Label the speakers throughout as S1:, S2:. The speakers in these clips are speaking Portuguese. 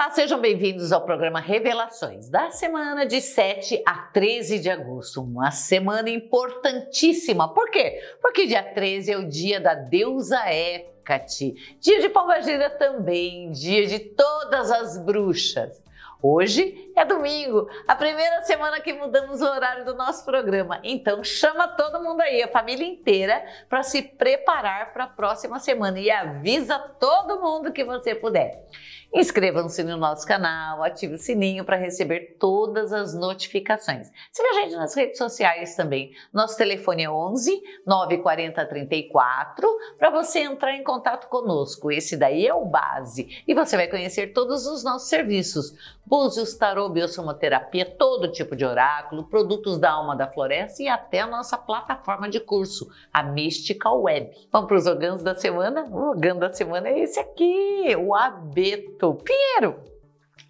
S1: Olá, sejam bem-vindos ao programa Revelações da semana de 7 a 13 de agosto. Uma semana importantíssima. Por quê? Porque dia 13 é o dia da deusa Hécate, dia de Pombagira também, dia de todas as bruxas. Hoje é domingo, a primeira semana que mudamos o horário do nosso programa. Então chama todo mundo aí, a família inteira, para se preparar para a próxima semana e avisa todo mundo que você puder. Inscrevam-se no nosso canal, ative o sininho para receber todas as notificações. Siga a gente nas redes sociais também. Nosso telefone é 11 940 34 para você entrar em contato conosco. Esse daí é o base e você vai conhecer todos os nossos serviços. Búzios, tarô, biossomoterapia, todo tipo de oráculo, produtos da alma da floresta e até a nossa plataforma de curso, a Mystical Web. Vamos para os organos da semana? O organo da semana é esse aqui, o abeto. Pinheiro,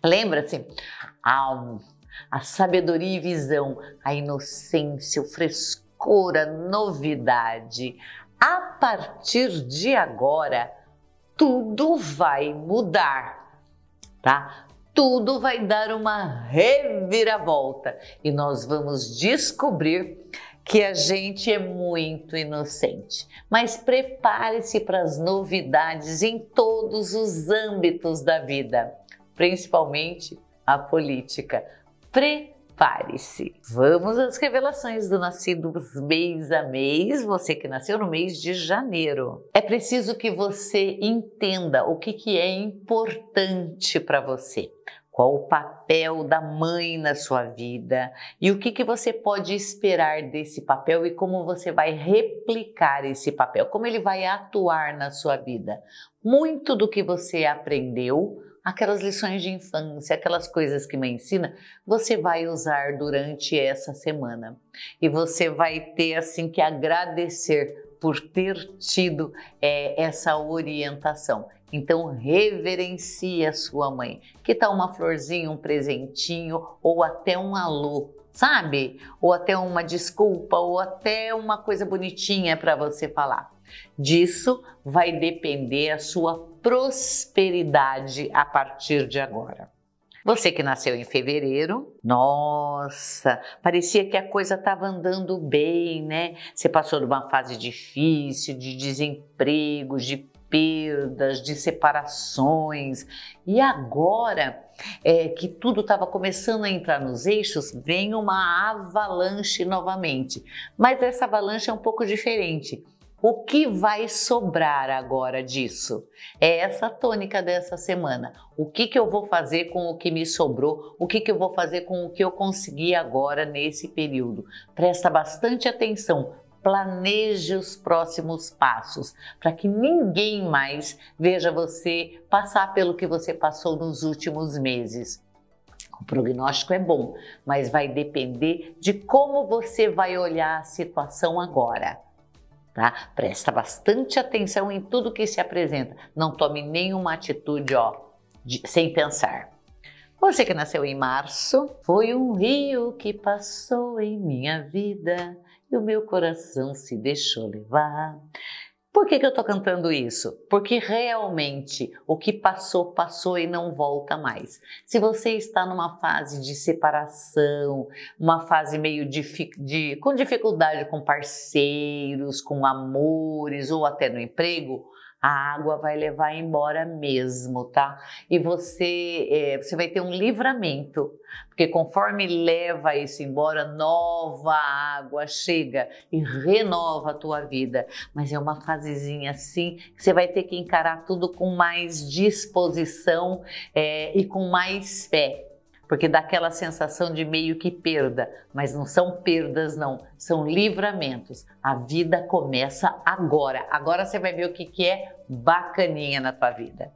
S1: lembra-se? A, a sabedoria e visão, a inocência, o frescor, a novidade. A partir de agora, tudo vai mudar, tá? Tudo vai dar uma reviravolta e nós vamos descobrir que a gente é muito inocente. Mas prepare-se para as novidades em todos os âmbitos da vida, principalmente a política. Prepare-se. Vamos às revelações do nascido mês a mês, você que nasceu no mês de janeiro. É preciso que você entenda o que, que é importante para você qual o papel da mãe na sua vida e o que, que você pode esperar desse papel e como você vai replicar esse papel, como ele vai atuar na sua vida. Muito do que você aprendeu, aquelas lições de infância, aquelas coisas que mãe ensina, você vai usar durante essa semana. E você vai ter assim que agradecer por ter tido é, essa orientação. Então, reverencie a sua mãe. Que tal uma florzinha, um presentinho ou até um alô, sabe? Ou até uma desculpa ou até uma coisa bonitinha para você falar. Disso vai depender a sua prosperidade a partir de agora. Você que nasceu em fevereiro, nossa, parecia que a coisa estava andando bem, né? Você passou de uma fase difícil, de desemprego, de perdas, de separações. E agora é, que tudo estava começando a entrar nos eixos, vem uma avalanche novamente. Mas essa avalanche é um pouco diferente. O que vai sobrar agora disso? É essa tônica dessa semana. O que, que eu vou fazer com o que me sobrou? O que, que eu vou fazer com o que eu consegui agora nesse período? Presta bastante atenção. Planeje os próximos passos para que ninguém mais veja você passar pelo que você passou nos últimos meses. O prognóstico é bom, mas vai depender de como você vai olhar a situação agora tá? Presta bastante atenção em tudo que se apresenta. Não tome nenhuma atitude, ó, de, sem pensar. Você que nasceu em março, foi um rio que passou em minha vida e o meu coração se deixou levar. Por que, que eu estou cantando isso? Porque realmente o que passou, passou e não volta mais. Se você está numa fase de separação, uma fase meio de, de, com dificuldade com parceiros, com amores ou até no emprego, a água vai levar embora mesmo, tá? E você, é, você vai ter um livramento, porque conforme leva isso embora, nova água chega e renova a tua vida. Mas é uma fasezinha assim que você vai ter que encarar tudo com mais disposição é, e com mais fé porque dá aquela sensação de meio que perda, mas não são perdas não, são livramentos. A vida começa agora. Agora você vai ver o que, que é bacaninha na tua vida.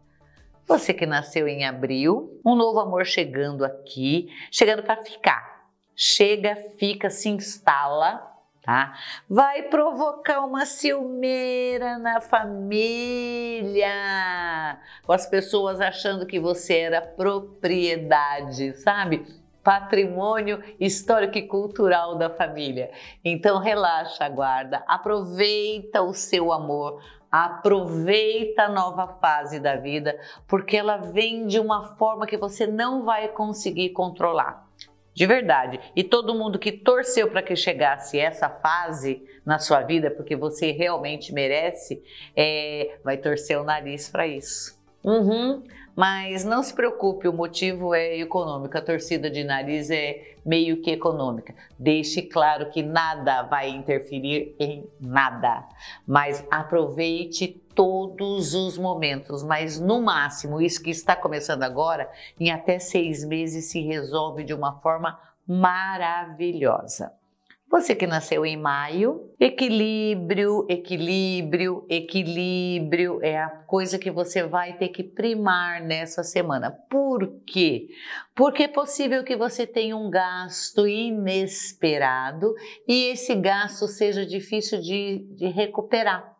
S1: Você que nasceu em abril, um novo amor chegando aqui, chegando para ficar. Chega, fica, se instala tá? Vai provocar uma ciumeira na família, com as pessoas achando que você era propriedade, sabe? Patrimônio histórico e cultural da família. Então relaxa, guarda, aproveita o seu amor, Aproveita a nova fase da vida, porque ela vem de uma forma que você não vai conseguir controlar. De verdade. E todo mundo que torceu para que chegasse essa fase na sua vida, porque você realmente merece, é, vai torcer o nariz para isso. Uhum. Mas não se preocupe, o motivo é econômico. A torcida de nariz é meio que econômica. Deixe claro que nada vai interferir em nada, mas aproveite todos os momentos. Mas no máximo, isso que está começando agora, em até seis meses se resolve de uma forma maravilhosa. Você que nasceu em maio, equilíbrio, equilíbrio, equilíbrio é a coisa que você vai ter que primar nessa semana. Por quê? Porque é possível que você tenha um gasto inesperado e esse gasto seja difícil de, de recuperar.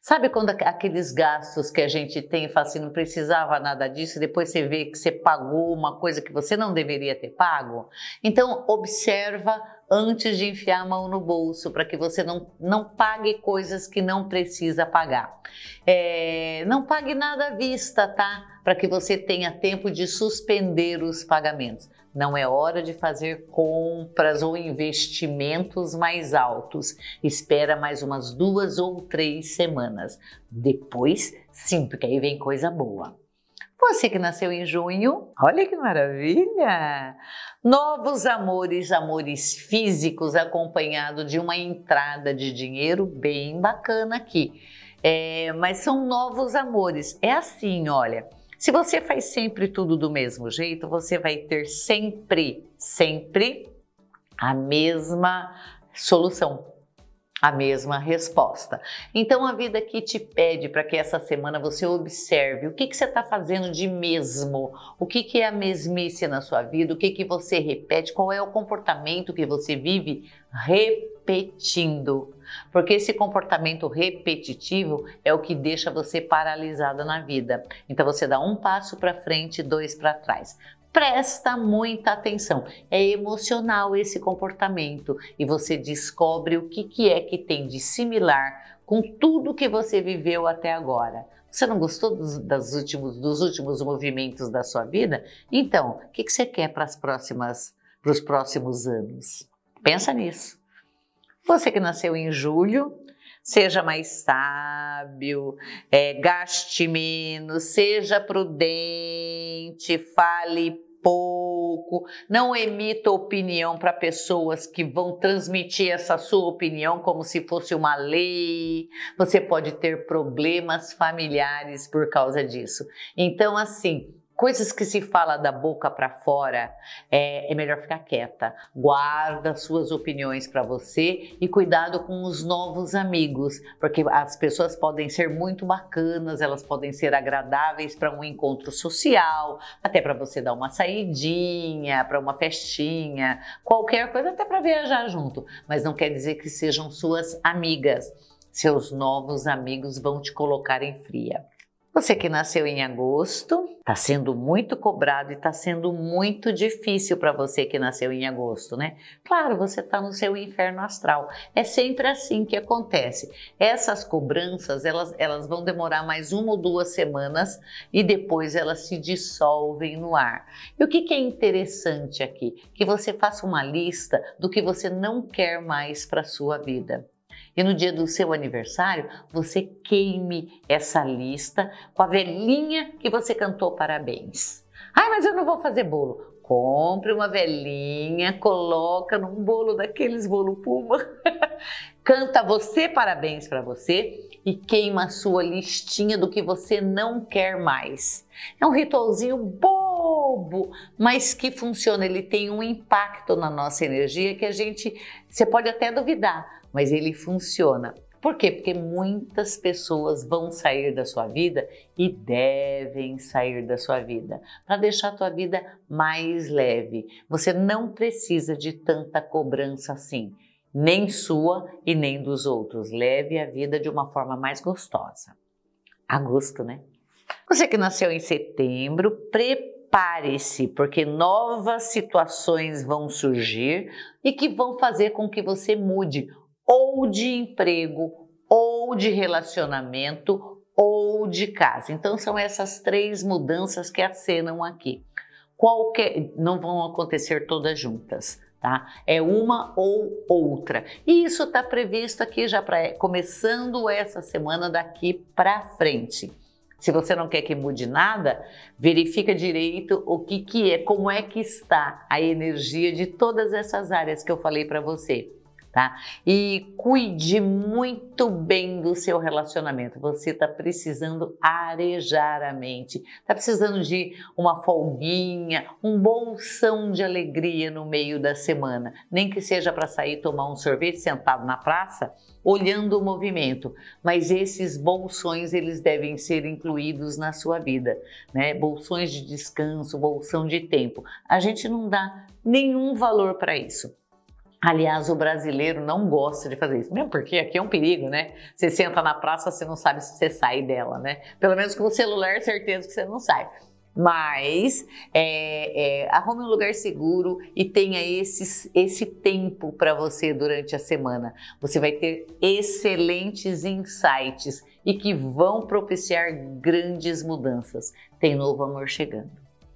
S1: Sabe quando aqueles gastos que a gente tem e fala assim, não precisava nada disso, e depois você vê que você pagou uma coisa que você não deveria ter pago? Então, observa antes de enfiar a mão no bolso, para que você não, não pague coisas que não precisa pagar. É, não pague nada à vista, tá? Para que você tenha tempo de suspender os pagamentos. Não é hora de fazer compras ou investimentos mais altos. Espera mais umas duas ou três semanas. Depois, sim, porque aí vem coisa boa. Você que nasceu em junho, olha que maravilha! Novos amores, amores físicos, acompanhado de uma entrada de dinheiro bem bacana aqui. É, mas são novos amores. É assim, olha. Se você faz sempre tudo do mesmo jeito, você vai ter sempre, sempre a mesma solução a mesma resposta. Então a vida aqui te pede para que essa semana você observe o que, que você está fazendo de mesmo, o que, que é a mesmice na sua vida, o que, que você repete, qual é o comportamento que você vive repetindo. Porque esse comportamento repetitivo é o que deixa você paralisada na vida. Então você dá um passo para frente, dois para trás presta muita atenção. É emocional esse comportamento e você descobre o que, que é que tem de similar com tudo que você viveu até agora. Você não gostou dos, das últimos, dos últimos movimentos da sua vida? Então, o que, que você quer para as próximas, para os próximos anos? Pensa nisso. Você que nasceu em julho, seja mais sábio, é, gaste menos, seja prudente, fale pouco, não emita opinião para pessoas que vão transmitir essa sua opinião como se fosse uma lei. Você pode ter problemas familiares por causa disso. Então, assim, coisas que se fala da boca para fora, é, é, melhor ficar quieta. Guarda suas opiniões para você e cuidado com os novos amigos, porque as pessoas podem ser muito bacanas, elas podem ser agradáveis para um encontro social, até para você dar uma saidinha, para uma festinha, qualquer coisa, até para viajar junto, mas não quer dizer que sejam suas amigas. Seus novos amigos vão te colocar em fria. Você que nasceu em agosto, está sendo muito cobrado e está sendo muito difícil para você que nasceu em agosto, né? Claro, você está no seu inferno astral. É sempre assim que acontece. Essas cobranças, elas, elas vão demorar mais uma ou duas semanas e depois elas se dissolvem no ar. E o que, que é interessante aqui? Que você faça uma lista do que você não quer mais para sua vida e no dia do seu aniversário você queime essa lista com a velhinha que você cantou parabéns. Ai, mas eu não vou fazer bolo. Compre uma velhinha, coloca num bolo daqueles bolo puma. Canta você parabéns para você e queima a sua listinha do que você não quer mais. É um ritualzinho bobo, mas que funciona. Ele tem um impacto na nossa energia que a gente, você pode até duvidar, mas ele funciona. Por quê? Porque muitas pessoas vão sair da sua vida e devem sair da sua vida para deixar a tua vida mais leve. Você não precisa de tanta cobrança assim, nem sua e nem dos outros. Leve a vida de uma forma mais gostosa. Agosto, né? Você que nasceu em setembro, prepare-se, porque novas situações vão surgir e que vão fazer com que você mude ou de emprego ou de relacionamento ou de casa. Então são essas três mudanças que acenam aqui. Qualquer, não vão acontecer todas juntas, tá? É uma ou outra. E isso está previsto aqui já para começando essa semana daqui para frente. Se você não quer que mude nada, verifica direito o que, que é, como é que está a energia de todas essas áreas que eu falei para você tá? E cuide muito bem do seu relacionamento. Você está precisando arejar a mente, está precisando de uma folguinha, um bolsão de alegria no meio da semana, nem que seja para sair tomar um sorvete sentado na praça, olhando o movimento. Mas esses bolsões eles devem ser incluídos na sua vida, né? Bolsões de descanso, bolsão de tempo. A gente não dá nenhum valor para isso. Aliás, o brasileiro não gosta de fazer isso, mesmo porque aqui é um perigo, né? Você senta na praça, você não sabe se você sai dela, né? Pelo menos com o celular, certeza que você não sai. Mas é, é, arrume um lugar seguro e tenha esse, esse tempo para você durante a semana. Você vai ter excelentes insights e que vão propiciar grandes mudanças. Tem novo amor chegando.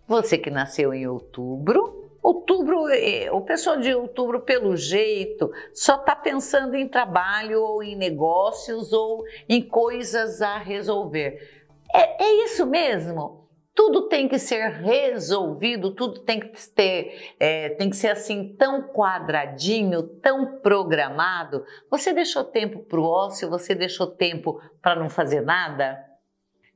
S1: Você que nasceu em outubro, Outubro, é, o pessoal de outubro, pelo jeito, só está pensando em trabalho ou em negócios ou em coisas a resolver. É, é isso mesmo? Tudo tem que ser resolvido, tudo tem que ter, é, tem que ser assim tão quadradinho, tão programado. Você deixou tempo para o ócio? Você deixou tempo para não fazer nada?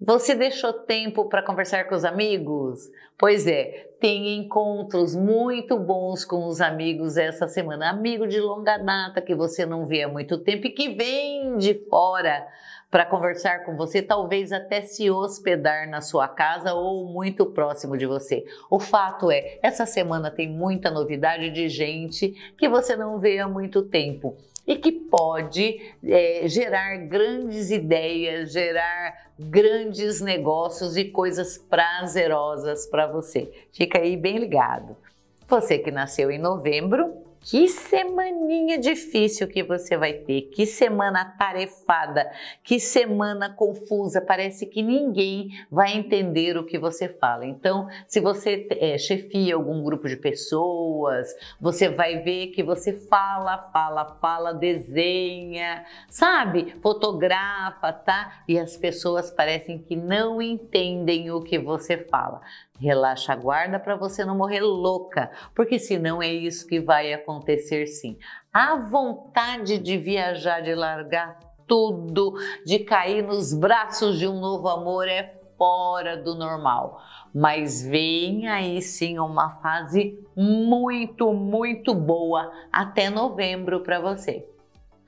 S1: Você deixou tempo para conversar com os amigos? Pois é, tem encontros muito bons com os amigos essa semana. Amigo de longa data que você não vê há muito tempo e que vem de fora para conversar com você, talvez até se hospedar na sua casa ou muito próximo de você. O fato é, essa semana tem muita novidade de gente que você não vê há muito tempo e que pode é, gerar grandes ideias, gerar grandes negócios e coisas prazerosas para você. Fica aí bem ligado. Você que nasceu em novembro, que semaninha difícil que você vai ter, que semana tarefada, que semana confusa, parece que ninguém vai entender o que você fala. Então, se você é, chefia algum grupo de pessoas, você vai ver que você fala, fala, fala, desenha, sabe? Fotografa, tá? E as pessoas parecem que não entendem o que você fala. Relaxa a guarda para você não morrer louca, porque senão é isso que vai acontecer sim. A vontade de viajar, de largar tudo, de cair nos braços de um novo amor é fora do normal. Mas vem aí sim uma fase muito, muito boa até novembro para você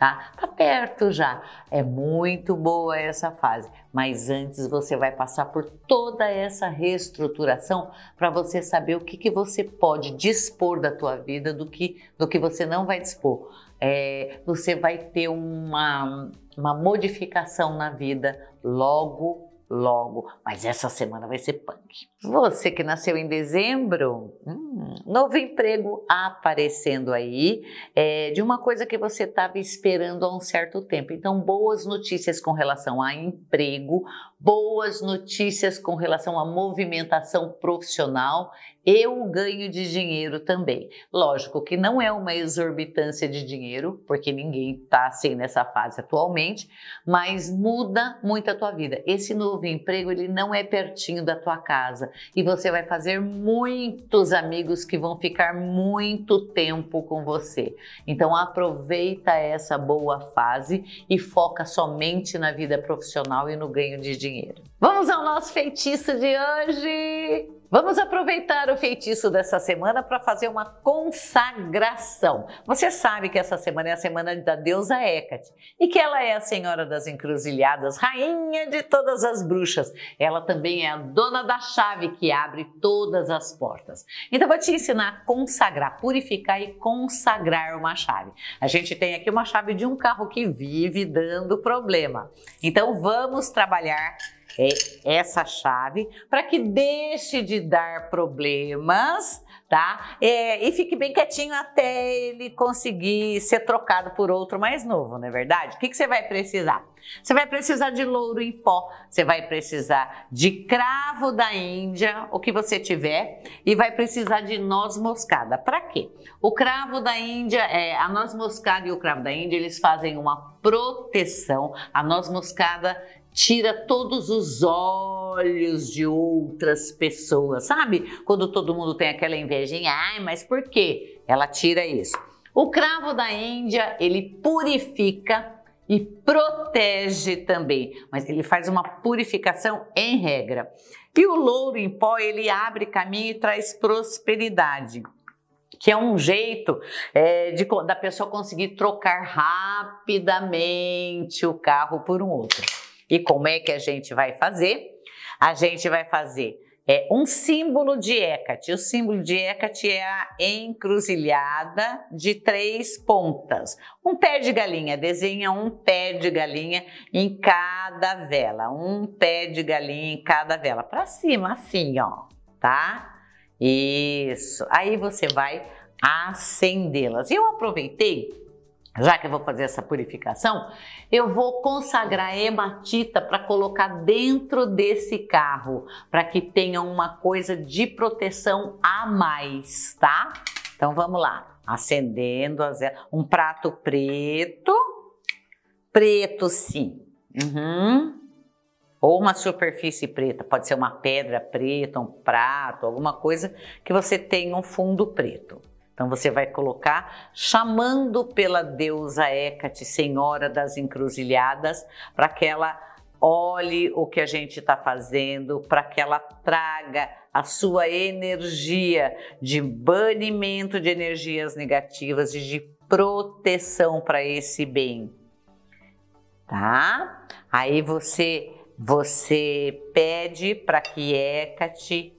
S1: tá? Tá perto já. É muito boa essa fase, mas antes você vai passar por toda essa reestruturação para você saber o que, que você pode dispor da tua vida, do que, do que você não vai dispor. É, você vai ter uma, uma modificação na vida logo logo, mas essa semana vai ser punk. Você que nasceu em dezembro, hum, novo emprego aparecendo aí, é, de uma coisa que você estava esperando há um certo tempo. Então, boas notícias com relação a emprego, boas notícias com relação à movimentação profissional e o ganho de dinheiro também. Lógico que não é uma exorbitância de dinheiro, porque ninguém está assim nessa fase atualmente, mas muda muito a tua vida. Esse novo emprego ele não é pertinho da tua casa e você vai fazer muitos amigos que vão ficar muito tempo com você. Então aproveita essa boa fase e foca somente na vida profissional e no ganho de dinheiro. Vamos ao nosso feitiço de hoje. Vamos aproveitar o feitiço dessa semana para fazer uma consagração. Você sabe que essa semana é a semana da deusa Hecate e que ela é a senhora das encruzilhadas, rainha de todas as bruxas. Ela também é a dona da chave que abre todas as portas. Então vou te ensinar a consagrar, purificar e consagrar uma chave. A gente tem aqui uma chave de um carro que vive dando problema. Então vamos trabalhar é essa chave para que deixe de dar problemas, tá? É, e fique bem quietinho até ele conseguir ser trocado por outro mais novo, não é verdade? O que, que você vai precisar? Você vai precisar de louro em pó, você vai precisar de cravo da Índia, o que você tiver, e vai precisar de noz moscada. Para quê? O cravo da Índia, é, a noz moscada e o cravo da Índia, eles fazem uma proteção. A noz moscada tira todos os olhos de outras pessoas, sabe? Quando todo mundo tem aquela invejinha, ai, mas por quê? Ela tira isso. O cravo da Índia, ele purifica e protege também, mas ele faz uma purificação em regra. E o louro em pó, ele abre caminho e traz prosperidade que é um jeito é, de, da pessoa conseguir trocar rapidamente o carro por um outro. E como é que a gente vai fazer? A gente vai fazer é, um símbolo de Hecate. O símbolo de Hecate é a encruzilhada de três pontas. Um pé de galinha, desenha um pé de galinha em cada vela. Um pé de galinha em cada vela. Para cima, assim, ó, tá? Isso. Aí você vai acendê-las. Eu aproveitei já que eu vou fazer essa purificação, eu vou consagrar hematita para colocar dentro desse carro, para que tenha uma coisa de proteção a mais, tá? Então vamos lá, acendendo um prato preto, preto sim, uhum. ou uma superfície preta, pode ser uma pedra preta, um prato, alguma coisa que você tenha um fundo preto. Então você vai colocar chamando pela deusa Hecate, Senhora das Encruzilhadas, para que ela olhe o que a gente está fazendo, para que ela traga a sua energia de banimento de energias negativas e de proteção para esse bem. Tá? Aí você você pede para que Hecate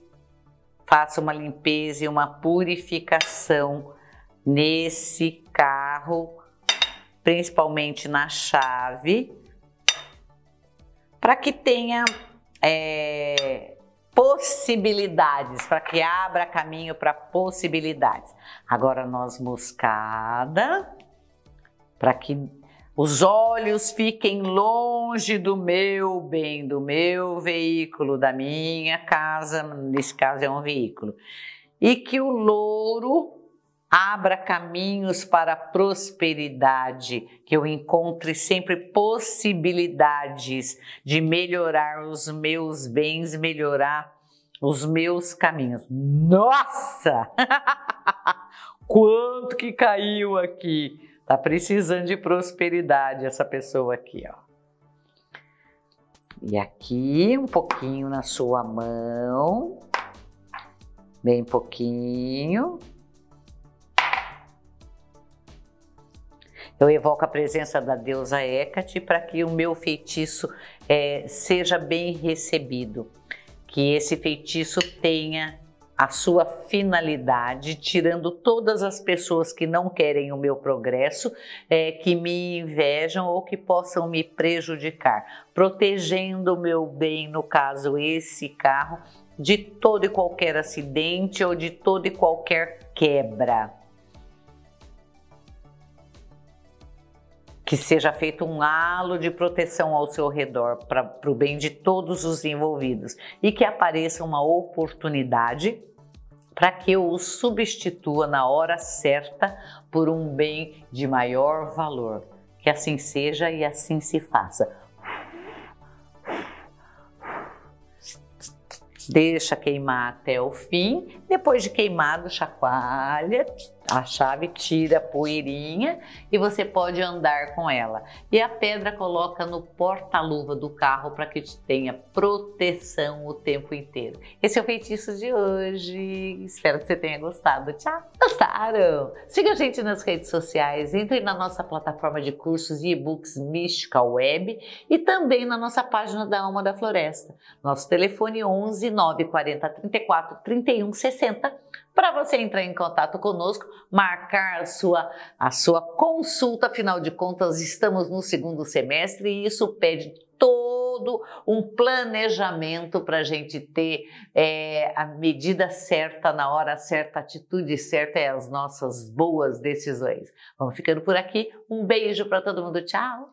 S1: faça uma limpeza e uma purificação nesse carro, principalmente na chave, para que tenha é, possibilidades, para que abra caminho para possibilidades. Agora noz moscada, para que os olhos fiquem longe do meu bem, do meu veículo, da minha casa, nesse caso é um veículo. E que o louro abra caminhos para a prosperidade, que eu encontre sempre possibilidades de melhorar os meus bens, melhorar os meus caminhos. Nossa! Quanto que caiu aqui! Tá precisando de prosperidade essa pessoa aqui, ó. E aqui um pouquinho na sua mão, bem pouquinho. Eu evoco a presença da deusa Hecate para que o meu feitiço é, seja bem recebido, que esse feitiço tenha a sua finalidade, tirando todas as pessoas que não querem o meu progresso, é, que me invejam ou que possam me prejudicar, protegendo o meu bem, no caso esse carro, de todo e qualquer acidente ou de toda e qualquer quebra. que seja feito um halo de proteção ao seu redor para o bem de todos os envolvidos e que apareça uma oportunidade para que eu o substitua na hora certa por um bem de maior valor. Que assim seja e assim se faça. Deixa queimar até o fim. Depois de queimado, chacoalha a chave, tira a poeirinha e você pode andar com ela. E a pedra coloca no porta-luva do carro para que te tenha proteção o tempo inteiro. Esse é o feitiço de hoje. Espero que você tenha gostado. Tchau! Gostaram? Siga a gente nas redes sociais, entre na nossa plataforma de cursos e e-books Mystical Web e também na nossa página da Alma da Floresta. Nosso telefone 11 940 34 31 60 para você entrar em contato conosco, marcar a sua, a sua consulta, afinal de contas, estamos no segundo semestre e isso pede todo um planejamento para a gente ter é, a medida certa, na hora certa, a atitude certa e as nossas boas decisões. Vamos ficando por aqui. Um beijo para todo mundo. Tchau!